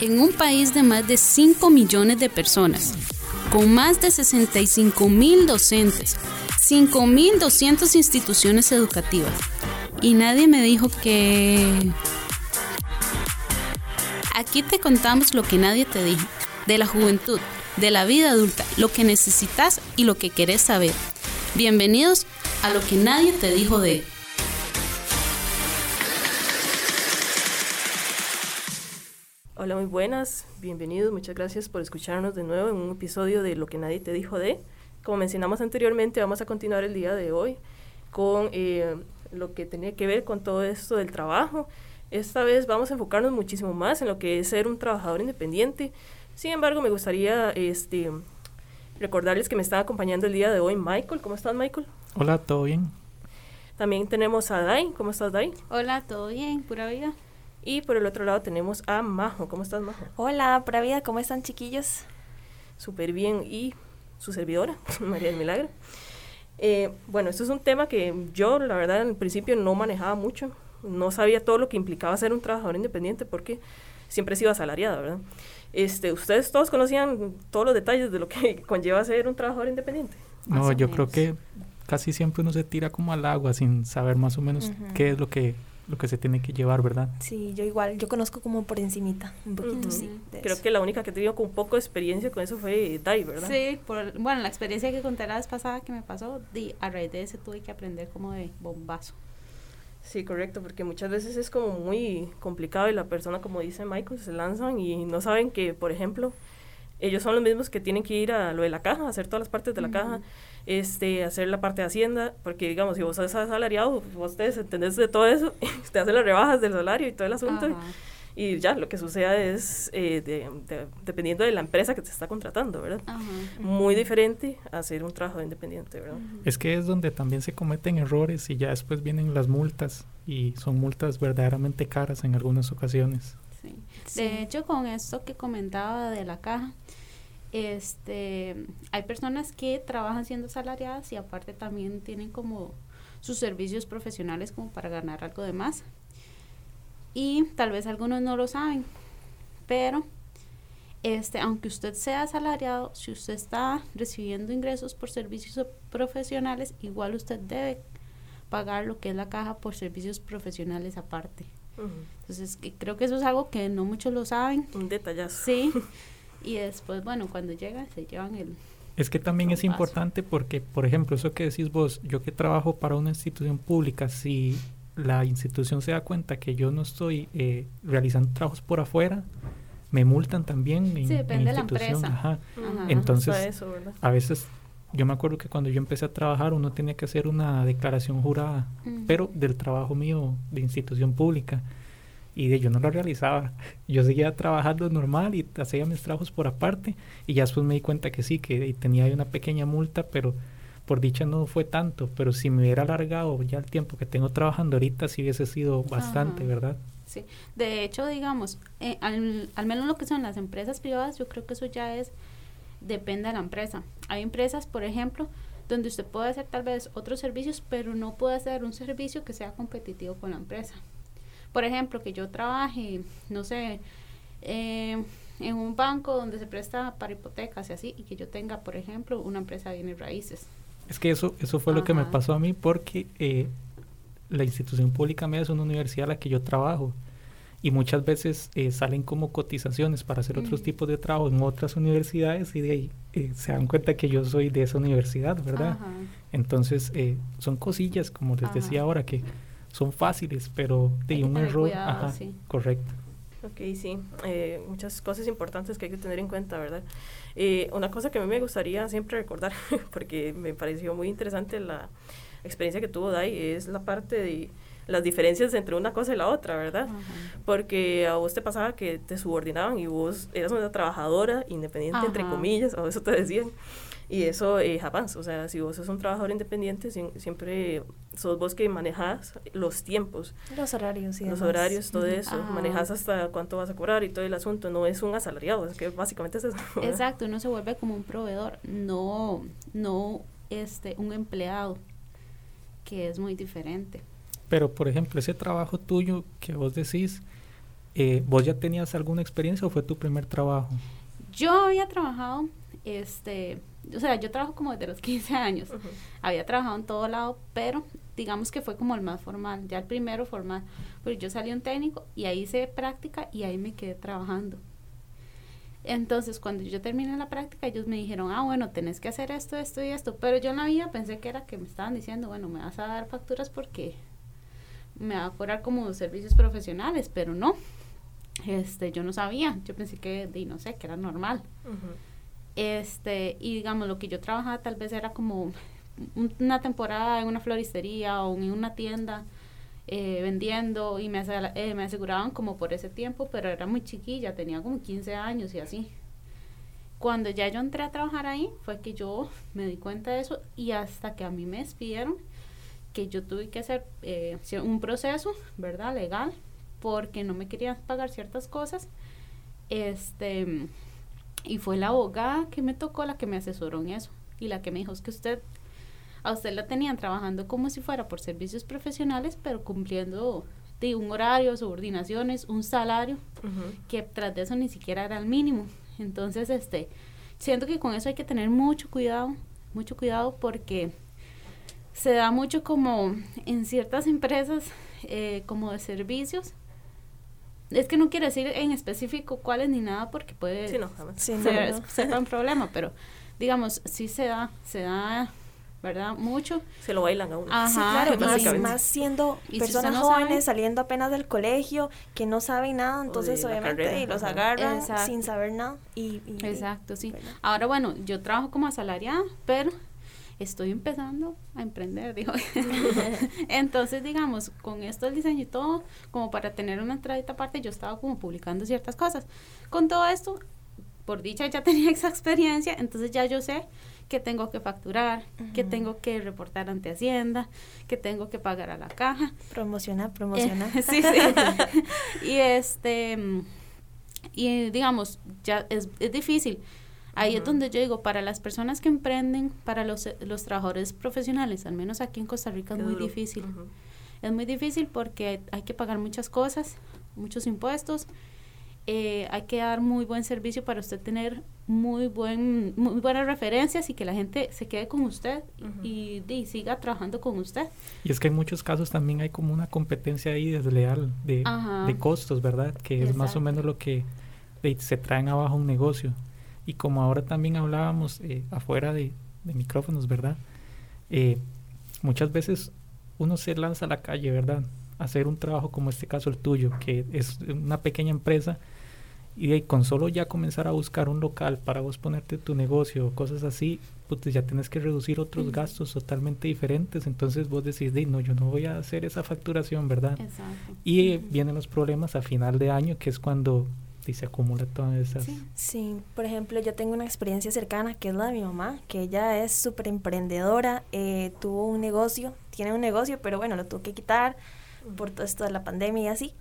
en un país de más de 5 millones de personas, con más de 65 mil docentes, 5.200 instituciones educativas. Y nadie me dijo que... Aquí te contamos lo que nadie te dijo, de la juventud, de la vida adulta, lo que necesitas y lo que querés saber. Bienvenidos a lo que nadie te dijo de... Hola, muy buenas, bienvenidos, muchas gracias por escucharnos de nuevo en un episodio de Lo que nadie te dijo de. Como mencionamos anteriormente, vamos a continuar el día de hoy con eh, lo que tenía que ver con todo esto del trabajo. Esta vez vamos a enfocarnos muchísimo más en lo que es ser un trabajador independiente. Sin embargo, me gustaría este, recordarles que me está acompañando el día de hoy Michael. ¿Cómo estás, Michael? Hola, ¿todo bien? También tenemos a Dai. ¿Cómo estás, Dai? Hola, ¿todo bien? Pura vida. Y por el otro lado tenemos a Majo. ¿Cómo estás, Majo? Hola, pura vida. ¿Cómo están, chiquillos? Súper bien. Y su servidora, María del Milagro. Eh, bueno, esto es un tema que yo, la verdad, en el principio no manejaba mucho. No sabía todo lo que implicaba ser un trabajador independiente porque siempre he sido asalariada, ¿verdad? Este, ¿Ustedes todos conocían todos los detalles de lo que conlleva ser un trabajador independiente? No, yo creo que casi siempre uno se tira como al agua sin saber más o menos qué es lo que lo que se tiene que llevar, ¿verdad? Sí, yo igual, yo conozco como por encimita, un poquito, sí. Creo que la única que he tenido con un poco de experiencia con eso fue Dai, ¿verdad? Sí, por, bueno, la experiencia que conté la vez pasada que me pasó, di, a raíz de ese tuve que aprender como de bombazo. Sí, correcto, porque muchas veces es como muy complicado y la persona, como dice Michael, se lanzan y no saben que, por ejemplo, ellos son los mismos que tienen que ir a lo de la caja, hacer todas las partes de la caja, este, hacer la parte de Hacienda, porque digamos, si vos sos asalariado, vos te entendés de todo eso, te hacen las rebajas del salario y todo el asunto. Y, ya, lo que sucede es, eh, dependiendo de la empresa que te está contratando, ¿verdad? Muy diferente a hacer un trabajo independiente, ¿verdad? Es que es donde también se cometen errores y ya después vienen las multas y son multas verdaderamente caras en algunas ocasiones. De hecho, con esto que comentaba de la caja, este, hay personas que trabajan siendo salariadas y aparte también tienen como sus servicios profesionales como para ganar algo de más. Y tal vez algunos no lo saben, pero este, aunque usted sea asalariado, si usted está recibiendo ingresos por servicios profesionales, igual usted debe pagar lo que es la caja por servicios profesionales aparte. Entonces, creo que eso es algo que no muchos lo saben. Un detallazo. Sí. Y después, bueno, cuando llegan, se llevan el... Es que también es importante porque, por ejemplo, eso que decís vos, yo que trabajo para una institución pública, si la institución se da cuenta que yo no estoy eh, realizando trabajos por afuera, me multan también. sí, depende de la empresa. Ajá. Entonces, a veces, yo me acuerdo que cuando yo empecé a trabajar, uno tenía que hacer una declaración jurada, pero del trabajo mío de institución pública y de yo no lo realizaba. Yo seguía trabajando normal y hacía mis trabajos por aparte y ya después me di cuenta que sí, que tenía una pequeña multa, pero por dicha no fue tanto, pero si me hubiera alargado ya el tiempo que tengo trabajando ahorita, sí hubiese sido bastante, ¿verdad? Sí, de hecho, digamos, eh, al, al menos lo que son las empresas privadas, yo creo que eso ya es, depende de la empresa. Hay empresas, por ejemplo, donde usted puede hacer tal vez otros servicios, pero no puede hacer un servicio que sea competitivo con la empresa. Por ejemplo, que yo trabaje, no sé, eh, en un banco donde se presta para hipotecas y así, y que yo tenga, por ejemplo, una empresa de bienes raíces. Es que eso, eso fue lo que me pasó a mí porque eh, la institución pública media es una universidad a la que yo trabajo y muchas veces eh, salen como cotizaciones para hacer otros tipos de trabajo en otras universidades y de ahí se dan cuenta que yo soy de esa universidad, ¿verdad? Entonces son cosillas, como les decía ahora, que son fáciles, pero de un error. ajá, correcto. Ok, sí, eh, muchas cosas importantes que hay que tener en cuenta, ¿verdad? Eh, una cosa que a mí me gustaría siempre recordar, porque me pareció muy interesante la experiencia que tuvo Dai, es la parte de las diferencias entre una cosa y la otra, ¿verdad? Porque a vos te pasaba que te subordinaban y vos eras una trabajadora independiente, entre comillas, o eso te decían. Y eso eh, jamás, o sea, si vos sos un trabajador independiente, siempre sos vos que manejas los tiempos. Los horarios, sí. Los horarios, todo eso. Manejas hasta cuánto vas a cobrar y todo el asunto. No es un asalariado, es que básicamente es eso. Exacto, uno se vuelve como un proveedor, no, no este, un empleado, que es muy diferente. Pero, por ejemplo, ese trabajo tuyo que vos decís, eh, ¿vos ya tenías alguna experiencia o fue tu primer trabajo? Yo había trabajado, este, o sea, yo trabajo como desde los 15 años. Había trabajado en todo lado, pero digamos que fue como el más formal, ya el primero formal. Pero yo salí un técnico y ahí hice práctica y ahí me quedé trabajando. Entonces, cuando yo terminé la práctica, ellos me dijeron, ah, bueno, tenés que hacer esto, esto y esto. Pero yo en la vida pensé que era que me estaban diciendo, bueno, me vas a dar facturas porque me va a cobrar como servicios profesionales, pero no. Este, yo no sabía, yo pensé que, y no sé, que era normal. Este, y digamos, lo que yo trabajaba tal vez era como una temporada en una floristería o en una tienda eh, vendiendo y me, eh, me aseguraban como por ese tiempo, pero era muy chiquilla, tenía como 15 años y así. Cuando ya yo entré a trabajar ahí, fue que yo me di cuenta de eso y hasta que a mí me despidieron, que yo tuve que hacer eh, un proceso, ¿verdad? Legal, porque no me querían pagar ciertas cosas. Este, y fue la abogada que me tocó la que me asesoró en eso y la que me dijo es que usted a usted la tenían trabajando como si fuera por servicios profesionales, pero cumpliendo de un horario, subordinaciones, un salario, que tras de eso ni siquiera era el mínimo. Entonces, este, siento que con eso hay que tener mucho cuidado, mucho cuidado porque se da mucho como en ciertas empresas eh, como de servicios. Es que no quiero decir en específico cuáles ni nada porque puede ser, un problema, pero digamos, sí se da, se da ¿verdad? Mucho. Se lo bailan a uno. claro, más, siendo personas jóvenes saliendo apenas del colegio, que no saben nada, entonces obviamente y los agarran sin saber nada. Y, Exacto, sí. Ahora, bueno, yo trabajo como asalariada, pero estoy empezando a emprender, digo. Entonces, digamos, con esto del diseño y todo, como para tener una entradita aparte, yo estaba como publicando ciertas cosas. Con todo esto, por dicha ya tenía esa experiencia, entonces ya yo sé que tengo que facturar, que tengo que reportar ante Hacienda, que tengo que pagar a la caja. Promociona, promociona. sí, sí. y este, y digamos, ya es, es difícil. Ahí es donde yo digo, para las personas que emprenden, para los, los trabajadores profesionales, al menos aquí en Costa Rica es muy difícil. Es muy difícil porque hay que pagar muchas cosas, muchos impuestos, eh, hay que dar muy buen servicio para usted tener muy buen muy buenas referencias y que la gente se quede con usted y, siga trabajando con usted. Y es que en muchos casos también hay como una competencia ahí desleal de, de costos, ¿verdad? Que es más o menos lo que se traen abajo un negocio. Y como ahora también hablábamos eh, afuera de, de, micrófonos, ¿verdad? Eh, muchas veces uno se lanza a la calle, ¿verdad? hacer un trabajo como este caso el tuyo, que es una pequeña empresa y con solo ya comenzar a buscar un local para vos ponerte tu negocio o cosas así, pues ya tienes que reducir otros gastos totalmente diferentes. Entonces vos decís, no, yo no voy a hacer esa facturación, ¿verdad? Exacto. Y vienen los problemas a final de año, que es cuando se acumula todas esas. Sí. por ejemplo, yo tengo una experiencia cercana que es la de mi mamá, que ella es súper emprendedora, eh, tuvo un negocio, tiene un negocio, pero bueno, lo tuvo que quitar por todo esto de la pandemia y así.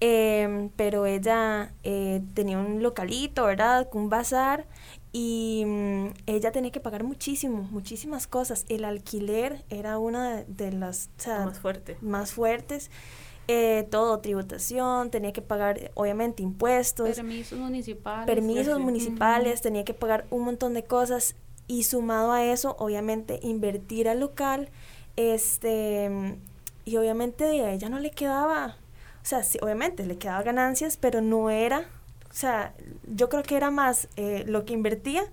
Em, pero ella eh, tenía un localito, ¿verdad? Un bazar y mm, ella tenía que pagar muchísimo, muchísimas cosas. El alquiler era una de, las más, fuerte. más fuertes. Eh, todo, tributación, tenía que pagar obviamente impuestos. Permisos municipales. Permisos municipales, tenía que pagar un montón de cosas y sumado a eso, obviamente invertir al local, este, y obviamente a ella no le quedaba, o sea, sí, obviamente le quedaba ganancias, pero no era, o sea, yo creo que era más eh, lo que invertía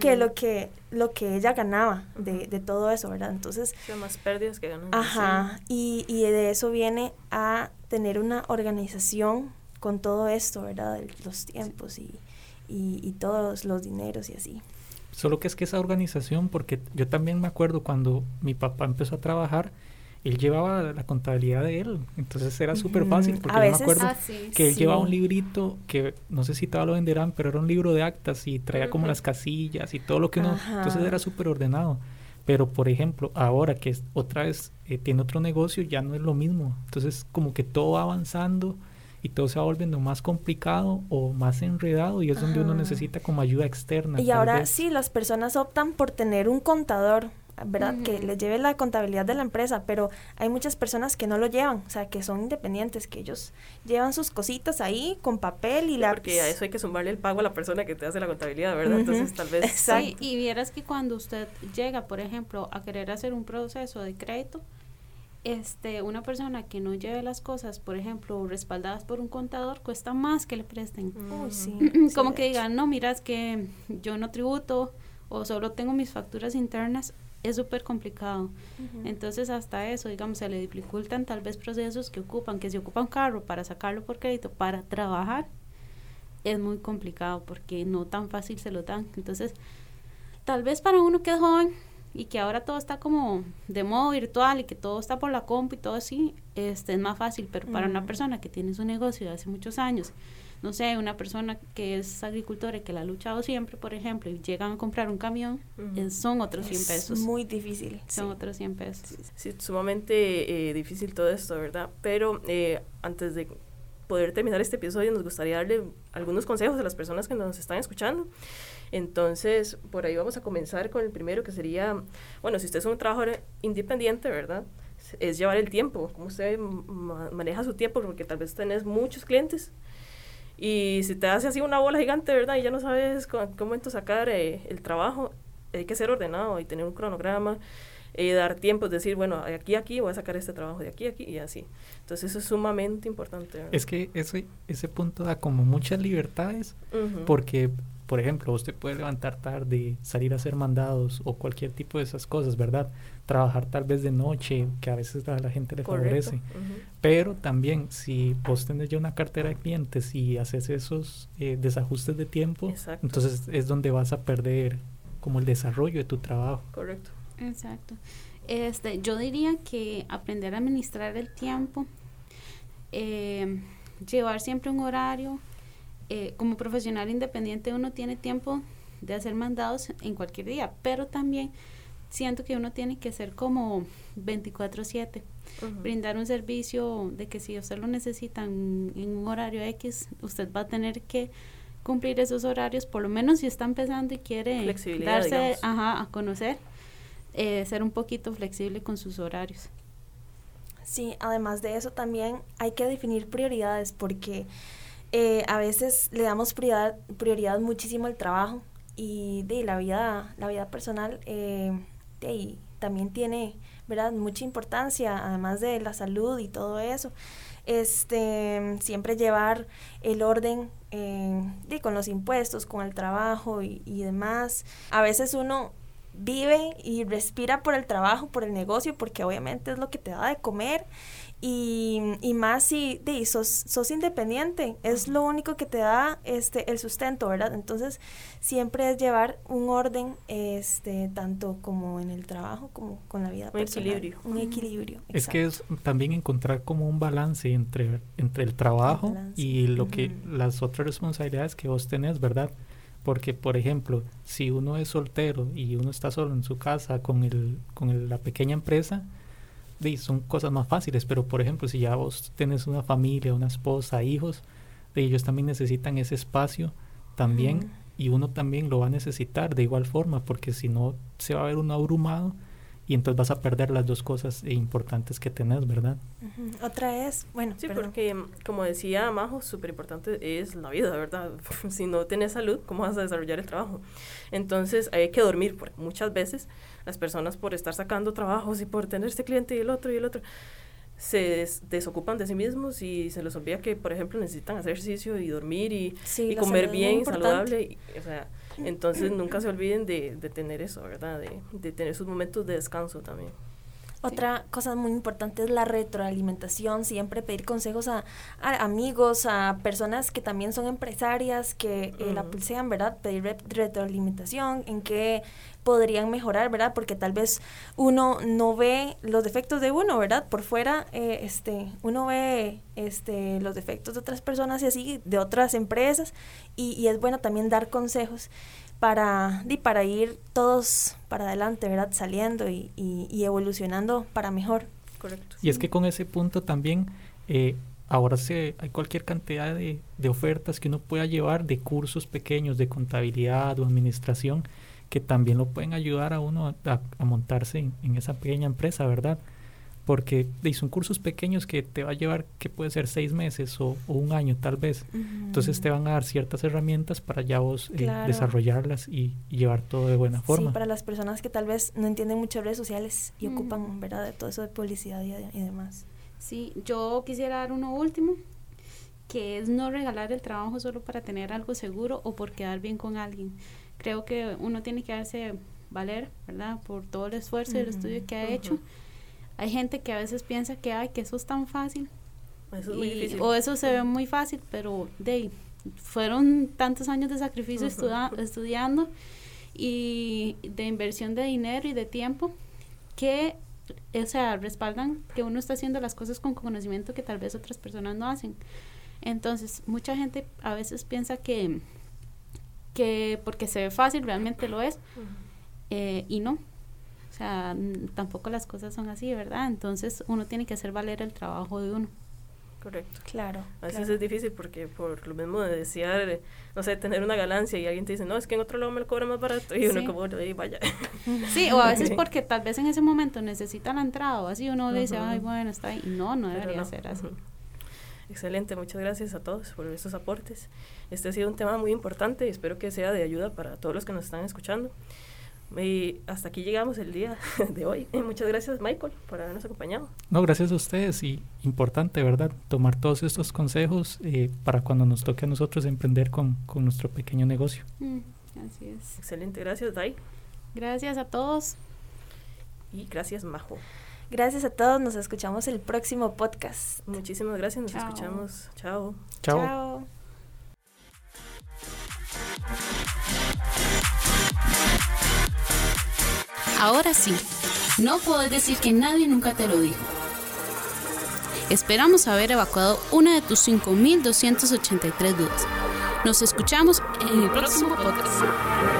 que lo que lo que ella ganaba de, de todo eso, ¿verdad? Entonces... más pérdidas que ganancias. Ajá, y, y de eso viene a tener una organización con todo esto, ¿verdad? los tiempos y, y, y todos los dineros y así. Solo que es que esa organización, porque yo también me acuerdo cuando mi papá empezó a trabajar, él llevaba la contabilidad de él, entonces era súper fácil, porque yo me acuerdo ah, que él llevaba un librito que no sé si todavía lo venderán, pero era un libro de actas y traía como las casillas y todo lo que uno, entonces era súper ordenado. Pero por ejemplo, ahora que otra vez eh, tiene otro negocio, ya no es lo mismo. Entonces como que todo va avanzando y todo se va volviendo más complicado o más enredado y es donde uno necesita como ayuda externa. Y ahora sí, las personas optan por tener un contador ¿verdad? Que les lleve la contabilidad de la empresa, pero hay muchas personas que no lo llevan, o sea, que son independientes, que ellos llevan sus cositas ahí con papel y la Porque a eso hay que sumarle el pago a la persona que te hace la contabilidad, ¿verdad? Entonces, tal vez... Sí, y vieras que cuando usted llega, por ejemplo, a querer hacer un proceso de crédito, este, una persona que no lleve las cosas, por ejemplo, respaldadas por un contador, cuesta más que le presten. Como que digan, no, miras que yo no tributo o solo tengo mis facturas internas, es súper complicado. Entonces, hasta eso, digamos, se le dificultan tal vez procesos que ocupan, que se ocupa un carro para sacarlo por crédito, para trabajar, es muy complicado porque no tan fácil se lo dan. Entonces, tal vez para uno que es joven, y que ahora todo está como de modo virtual y que todo está por la compu y todo así, este, es más fácil, pero para una persona que tiene su negocio de hace muchos años, no sé, una persona que es agricultora y que la ha luchado siempre, por ejemplo, y llegan a comprar un camión, son otros 100 pesos. Es muy difícil. Son otros 100 pesos. Sí, sumamente eh, difícil todo esto, ¿verdad? Pero eh, antes de poder terminar este episodio, nos gustaría darle algunos consejos a las personas que nos están escuchando. Entonces, por ahí vamos a comenzar con el primero, que sería, bueno, si usted es un trabajador independiente, ¿verdad? Es llevar el tiempo, cómo usted maneja su tiempo, porque tal vez tenés muchos clientes y si te hace así una bola gigante, ¿verdad? Y ya no sabes cómo, momento sacar eh, el trabajo, hay que ser ordenado y tener un cronograma y dar tiempo, es decir, bueno, de aquí a aquí voy a sacar este trabajo, de aquí a aquí y así. Entonces eso es sumamente importante. Es que ese, ese punto da como muchas libertades, porque por ejemplo, usted puede levantar tarde, salir a hacer mandados o cualquier tipo de esas cosas, ¿verdad? Trabajar tal vez de noche, que a veces a la gente le favorece. Pero también, si vos tenés ya una cartera de clientes y haces esos eh, desajustes de tiempo, entonces es donde vas a perder como el desarrollo de tu trabajo. Correcto. Exacto. Este, yo diría que aprender a administrar el tiempo, eh, llevar siempre un horario, eh, como profesional independiente uno tiene tiempo de hacer mandados en cualquier día, pero también siento que uno tiene que ser como 24/7, brindar un servicio de que si usted lo necesita en, un horario X, usted va a tener que cumplir esos horarios, por lo menos si está empezando y quiere darse a conocer, eh, ser un poquito flexible con sus horarios. Sí, además de eso también hay que definir prioridades porque eh, a veces le damos prioridad, muchísimo al trabajo y de la vida, la vida personal eh, también tiene ¿verdad? mucha importancia, además de la salud y todo eso. Este, siempre llevar el orden eh, de, con los impuestos, con el trabajo y demás. A veces uno vive y respira por el trabajo, por el negocio, porque obviamente es lo que te da de comer y, y más si sos, sos independiente, es lo único que te da este, el sustento, ¿verdad? Entonces, siempre es llevar un orden, este, tanto como en el trabajo como con la vida un Equilibrio. Un equilibrio. Es que es también encontrar como un balance entre, entre el trabajo y lo que las otras responsabilidades que vos tenés, ¿verdad? Porque, por ejemplo, si uno es soltero y uno está solo en su casa con, el, con la pequeña empresa, son cosas más fáciles, pero por ejemplo, si ya vos tenés una familia, una esposa, hijos, ellos también necesitan ese espacio también y uno también lo va a necesitar de igual forma, porque si no se va a ver uno abrumado y entonces vas a perder las dos cosas importantes que tenés, ¿verdad? Otra es, bueno, sí, porque como decía Majo, súper importante es la vida, ¿verdad? si no tienes salud, ¿cómo vas a desarrollar el trabajo? Entonces hay que dormir, porque muchas veces las personas por estar sacando trabajos y por tener este cliente y el otro y el otro, se desocupan de sí mismos y se les olvida que, por ejemplo, necesitan hacer ejercicio y dormir y, y comer bien, saludable. o sea, entonces nunca se olviden de, de tener eso, ¿verdad? De, de, tener sus momentos de descanso también. Otra cosa muy importante es la retroalimentación, siempre pedir consejos a, amigos, a personas que también son empresarias, que eh, la pulsean, ¿verdad? Pedir retroalimentación, en qué podrían mejorar, ¿verdad? Porque tal vez uno no ve los defectos de uno, ¿verdad? Por fuera, eh, este, uno ve este, los defectos de otras personas y así, de otras empresas, y, y es bueno también dar consejos para, para ir todos para adelante, ¿verdad? Saliendo y, y, evolucionando para mejor. Correcto. Y es que con ese punto también, eh, ahora se, hay cualquier cantidad de, de, ofertas que uno pueda llevar de cursos pequeños de contabilidad o administración que también lo pueden ayudar a uno a, montarse en, esa pequeña empresa, ¿verdad? Porque son cursos pequeños que te va a llevar, que puede ser seis meses o, un año tal vez. Entonces te van a dar ciertas herramientas para ya vos eh, desarrollarlas y, llevar todo de buena forma. Sí, para las personas que tal vez no entienden mucho redes sociales y ocupan, ¿verdad?, de todo eso de publicidad y, y demás. Sí, yo quisiera dar uno último, que es no regalar el trabajo solo para tener algo seguro o por quedar bien con alguien. Creo que uno tiene que darse valer, ¿verdad? Por todo el esfuerzo y el estudio que ha hecho. Hay gente que a veces piensa que, ay, que eso es tan fácil. O eso se ve muy fácil, pero de fueron tantos años de sacrificio estudiando y de inversión de dinero y de tiempo que o sea, respaldan que uno está haciendo las cosas con conocimiento que tal vez otras personas no hacen. Entonces, mucha gente a veces piensa que, que porque se ve fácil, realmente lo es, eh, y no. O sea, tampoco las cosas son así, ¿verdad? Entonces, uno tiene que hacer valer el trabajo de uno. Correcto. Claro. A veces es difícil porque por lo mismo de desear, no sé, tener una ganancia y alguien te dice, no, es que en otro lado me lo cobra más barato y uno como, ahí vaya. Sí, o a veces porque tal vez en ese momento necesita la entrada o así uno le dice, ay, bueno, está ahí. No, no debería ser así. Excelente, muchas gracias a todos por estos aportes. Este ha sido un tema muy importante y espero que sea de ayuda para todos los que nos están escuchando. Y hasta aquí llegamos el día de hoy. muchas gracias, Michael, por habernos acompañado. No, gracias a ustedes y importante, ¿verdad? Tomar todos estos consejos eh, para cuando nos toque a nosotros emprender con, con nuestro pequeño negocio. Mm, así es. Excelente, gracias, Dai. Gracias a todos. Y gracias, Majo. Gracias a todos, nos escuchamos el próximo podcast. Muchísimas gracias, nos escuchamos. Chao. Chao. Ahora sí, no puedes decir que nadie nunca te lo dijo. Esperamos haber evacuado una de tus 5.283 dudas. Nos escuchamos en el próximo podcast.